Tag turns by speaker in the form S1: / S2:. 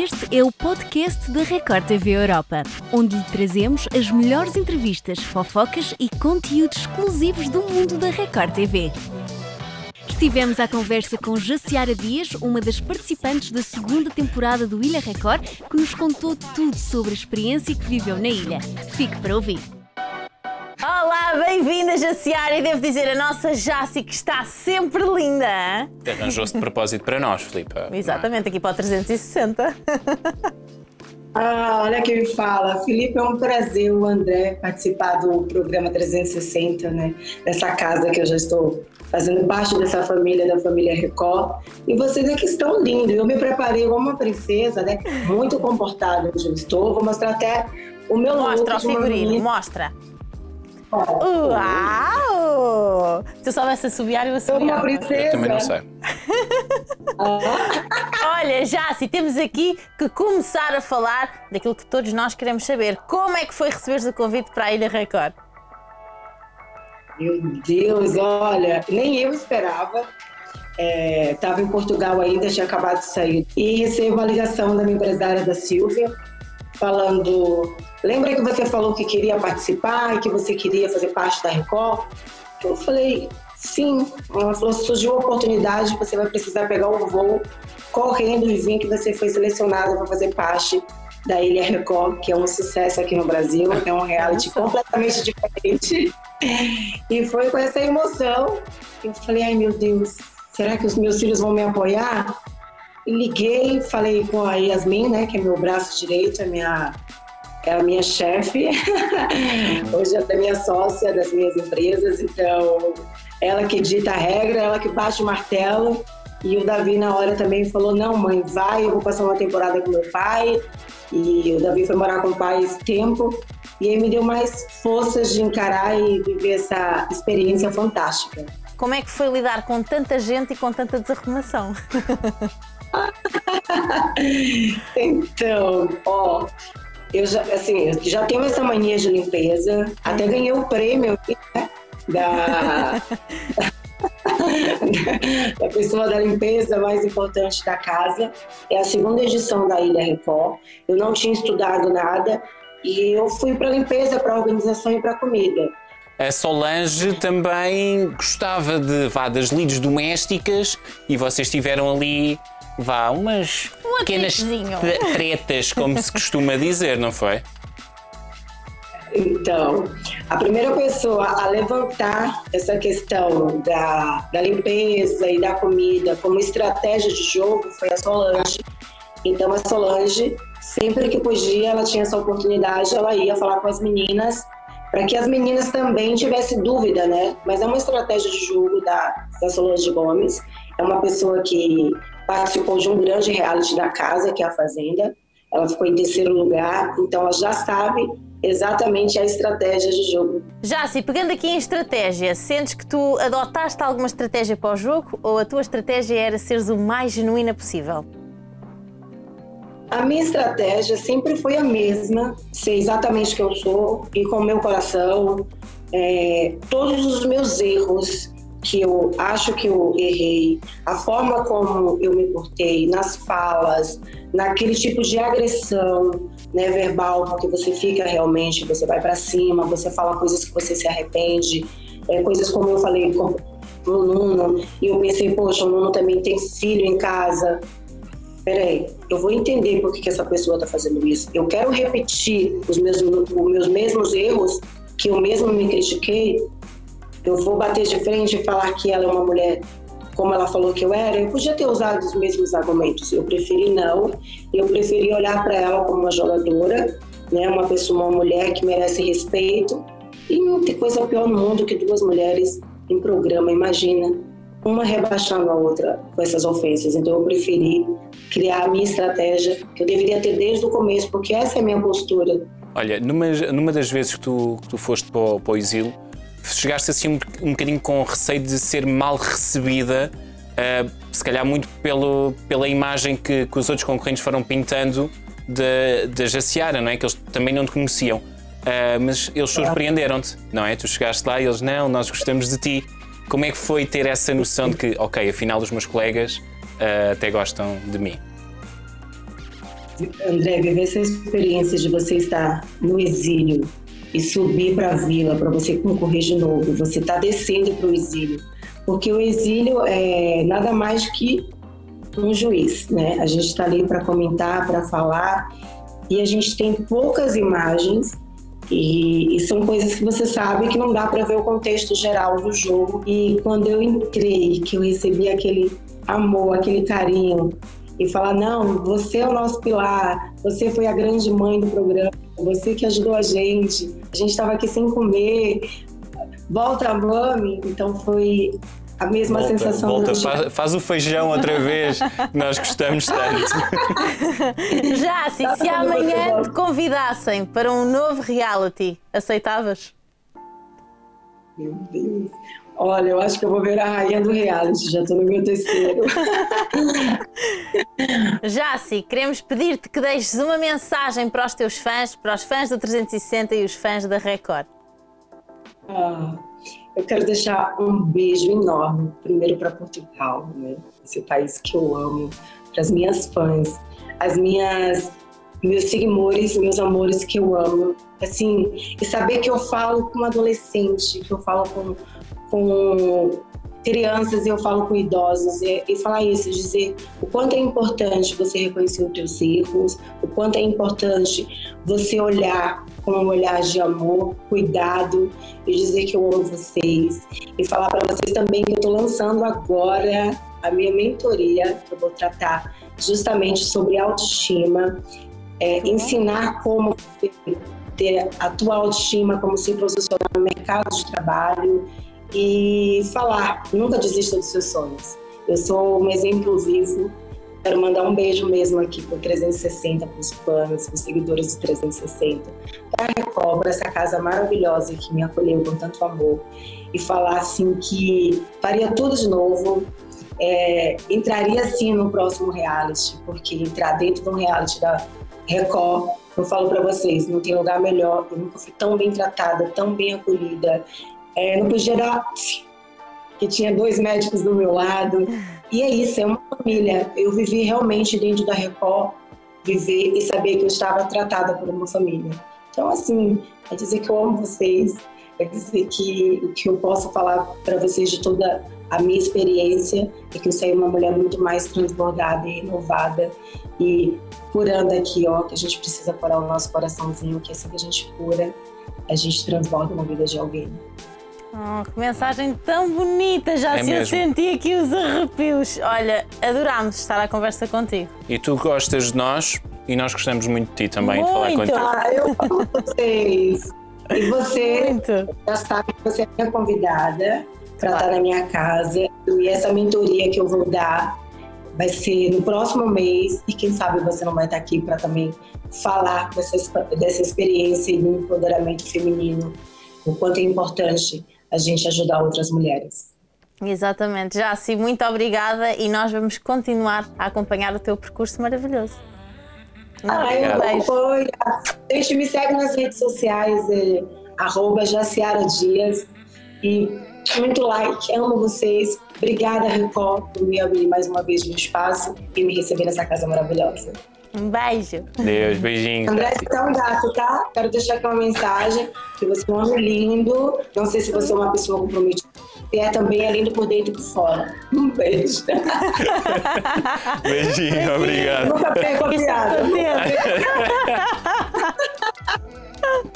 S1: Este é o podcast da Record TV Europa, onde lhe trazemos as melhores entrevistas, fofocas e conteúdos exclusivos do mundo da Record TV. Estivemos à conversa com Jaciara Dias, uma das participantes da segunda temporada do Ilha Record, que nos contou tudo sobre a experiência que viveu na ilha. Fique para ouvir. Bem-vinda, Jaciara. E devo dizer, a nossa Jaci que está sempre linda.
S2: Arranjou-se de propósito para nós, Filipe.
S1: Exatamente, aqui para o 360.
S3: Ah, olha quem me fala. Felipe, é um prazer o André participar do programa 360, né? Dessa casa que eu já estou fazendo parte dessa família, da família Record. E vocês aqui estão lindos. Eu me preparei como uma princesa, né? Muito comportada onde eu estou. Vou mostrar até o meu
S1: Mostra o figurino, mostra. Uau! Se eu soubesse assobiar, eu assobiava.
S3: uma princesa.
S2: Eu também não sei.
S1: Olha, já, se temos aqui que começar a falar daquilo que todos nós queremos saber. Como é que foi receber o convite para a Ilha Record?
S3: Meu Deus, olha, nem eu esperava. Estava é, em Portugal ainda, tinha acabado de sair. E recebo a ligação da minha empresária da Silvia, falando: Lembra que você falou que queria participar e que você queria fazer parte da Record? Eu falei: Sim. Ela falou: surgiu uma oportunidade, você vai precisar pegar o voo correndo e vir que você foi selecionada para fazer parte da Ilha Record, que é um sucesso aqui no Brasil, é um reality completamente diferente. E foi com essa emoção que eu falei: Ai meu Deus, será que os meus filhos vão me apoiar? liguei, falei com a Yasmin, né, que é meu braço direito, é, minha, é a minha chefe. Hoje é a minha sócia das minhas empresas, então ela que dita a regra, ela que bate o martelo. E o Davi, na hora, também falou: Não, mãe, vai, eu vou passar uma temporada com meu pai. E o Davi foi morar com o pai esse tempo. E aí me deu mais forças de encarar e viver essa experiência fantástica.
S1: Como é que foi lidar com tanta gente e com tanta desarrumação?
S3: então, ó, eu já, assim, já tenho essa mania de limpeza, até ganhei o prêmio né, da, da pessoa da limpeza mais importante da casa. É a segunda edição da Ilha Record. Eu não tinha estudado nada e eu fui para limpeza, para organização e para comida.
S2: A Solange também gostava de vá, das lides domésticas e vocês tiveram ali vá, umas pequenas tretas, como se costuma dizer, não foi?
S3: Então, a primeira pessoa a levantar essa questão da, da limpeza e da comida como estratégia de jogo foi a Solange. Então, a Solange, sempre que podia, ela tinha essa oportunidade, ela ia falar com as meninas para que as meninas também tivessem dúvida, né? Mas é uma estratégia de jogo da, da Solange Gomes. É uma pessoa que participou de um grande reality da casa, que é a Fazenda. Ela ficou em terceiro lugar, então ela já sabe exatamente a estratégia de jogo.
S1: Já, se pegando aqui em estratégia, sentes que tu adotaste alguma estratégia para o jogo ou a tua estratégia era seres o mais genuína possível?
S3: A minha estratégia sempre foi a mesma, ser exatamente o que eu sou e com o meu coração. É, todos os meus erros que eu acho que eu errei, a forma como eu me portei nas falas, naquele tipo de agressão né, verbal, porque você fica realmente, você vai para cima, você fala coisas que você se arrepende, é, coisas como eu falei com o Nuno, e eu pensei, poxa, o Nuno também tem filho em casa. Peraí, eu vou entender por que, que essa pessoa está fazendo isso. Eu quero repetir os meus, os meus mesmos erros que eu mesmo me critiquei eu vou bater de frente e falar que ela é uma mulher como ela falou que eu era, eu podia ter usado os mesmos argumentos. Eu preferi não. Eu preferi olhar para ela como uma jogadora, né, uma pessoa, uma mulher que merece respeito. E não tem coisa pior no mundo que duas mulheres em programa, imagina, uma rebaixando a outra com essas ofensas. Então eu preferi criar a minha estratégia, que eu deveria ter desde o começo, porque essa é a minha postura.
S2: Olha, numa, numa das vezes que tu, que tu foste para o, para o exílio, chegaste assim um, um bocadinho com receio de ser mal recebida, uh, se calhar muito pelo, pela imagem que, que os outros concorrentes foram pintando da Jaciara, não é? Que eles também não te conheciam. Uh, mas eles surpreenderam-te, não é? Tu chegaste lá e eles, não, nós gostamos de ti. Como é que foi ter essa noção de que, ok, afinal os meus colegas uh, até gostam de mim?
S3: André, viver essa experiência de você estar no exílio e subir para a vila para você concorrer de novo, você está descendo para o exílio. Porque o exílio é nada mais que um juiz, né? A gente está ali para comentar, para falar, e a gente tem poucas imagens e, e, são coisas que você sabe que não dá para ver o contexto geral do jogo. E quando eu entrei, que eu recebi aquele amor, aquele carinho, e falar: não, você é o nosso pilar, você foi a grande mãe do programa, você que ajudou a gente, a gente estava aqui sem comer, volta, mami. Então foi a mesma
S2: volta,
S3: sensação.
S2: Volta, faz, faz, o feijão outra vez, nós gostamos tanto.
S4: Já, assim, se amanhã te convidassem para um novo reality, aceitavas?
S3: Meu Deus. Olha, eu acho que eu vou ver a rainha do reality, já estou no meu terceiro.
S4: Jaci, queremos pedir-te que deixes uma mensagem para os teus fãs, para os fãs do 360 e os fãs da Record.
S3: Ah, eu quero deixar um beijo enorme, primeiro para Portugal, né? esse país que eu amo, para as minhas fãs, as minhas meus seguidores, meus amores que eu amo, assim, e saber que eu falo com adolescente, que eu falo com, com crianças, eu falo com idosos, e, e falar isso, dizer o quanto é importante você reconhecer os teus erros, o quanto é importante você olhar com um olhar de amor, cuidado e dizer que eu amo vocês. E falar para vocês também que eu estou lançando agora a minha mentoria, que eu vou tratar justamente sobre autoestima, é, ensinar como ter a tua autoestima, como se posicionar no mercado de trabalho e falar, nunca desista dos seus sonhos. Eu sou um exemplo vivo. Quero mandar um beijo mesmo aqui para 360, para os fãs, para os seguidores do 360, para a Record, essa casa maravilhosa que me acolheu com tanto amor. E falar assim que faria tudo de novo, é, entraria sim no próximo reality, porque entrar dentro de um reality da Record, eu falo para vocês, não tem lugar melhor, eu nunca fui tão bem tratada, tão bem acolhida, é, não que tinha dois médicos do meu lado. E é isso, é uma família. Eu vivi realmente dentro da Record, viver e saber que eu estava tratada por uma família. Então, assim, é dizer que eu amo vocês, é dizer que o que eu posso falar para vocês de toda a minha experiência é que eu saí uma mulher muito mais transbordada e renovada e curando aqui, ó, que a gente precisa curar o nosso coraçãozinho, que assim que a gente cura, a gente transborda na vida de alguém.
S4: Oh, que mensagem tão bonita, já é se eu senti aqui os arrepios. Olha, adorámos estar à conversa contigo.
S2: E tu gostas de nós e nós gostamos muito de ti também, muito. de falar contigo.
S3: Ah, eu amo vocês. E você muito. já sabe que você é minha convidada para estar na minha casa. E essa mentoria que eu vou dar vai ser no próximo mês. E quem sabe você não vai estar aqui para também falar dessa, dessa experiência e do empoderamento feminino, o quanto é importante a gente ajudar outras mulheres.
S4: Exatamente. Já assim, muito obrigada e nós vamos continuar a acompanhar o teu percurso maravilhoso.
S3: Ah, eu apoio. A gente me segue nas redes sociais, é, arroba Jaciara Dias. E muito like, amo vocês. Obrigada, Record, por me abrir mais uma vez no espaço e me receber nessa casa maravilhosa.
S4: Um beijo.
S2: Deus, beijinho.
S3: André, você tá um gato, tá? Quero deixar aqui uma mensagem que você é um homem lindo. Não sei se você é uma pessoa comprometida. E é também é lindo por dentro e por fora. Um beijo.
S2: Beijinho, beijinho. obrigado.
S3: Nunca pego a piada.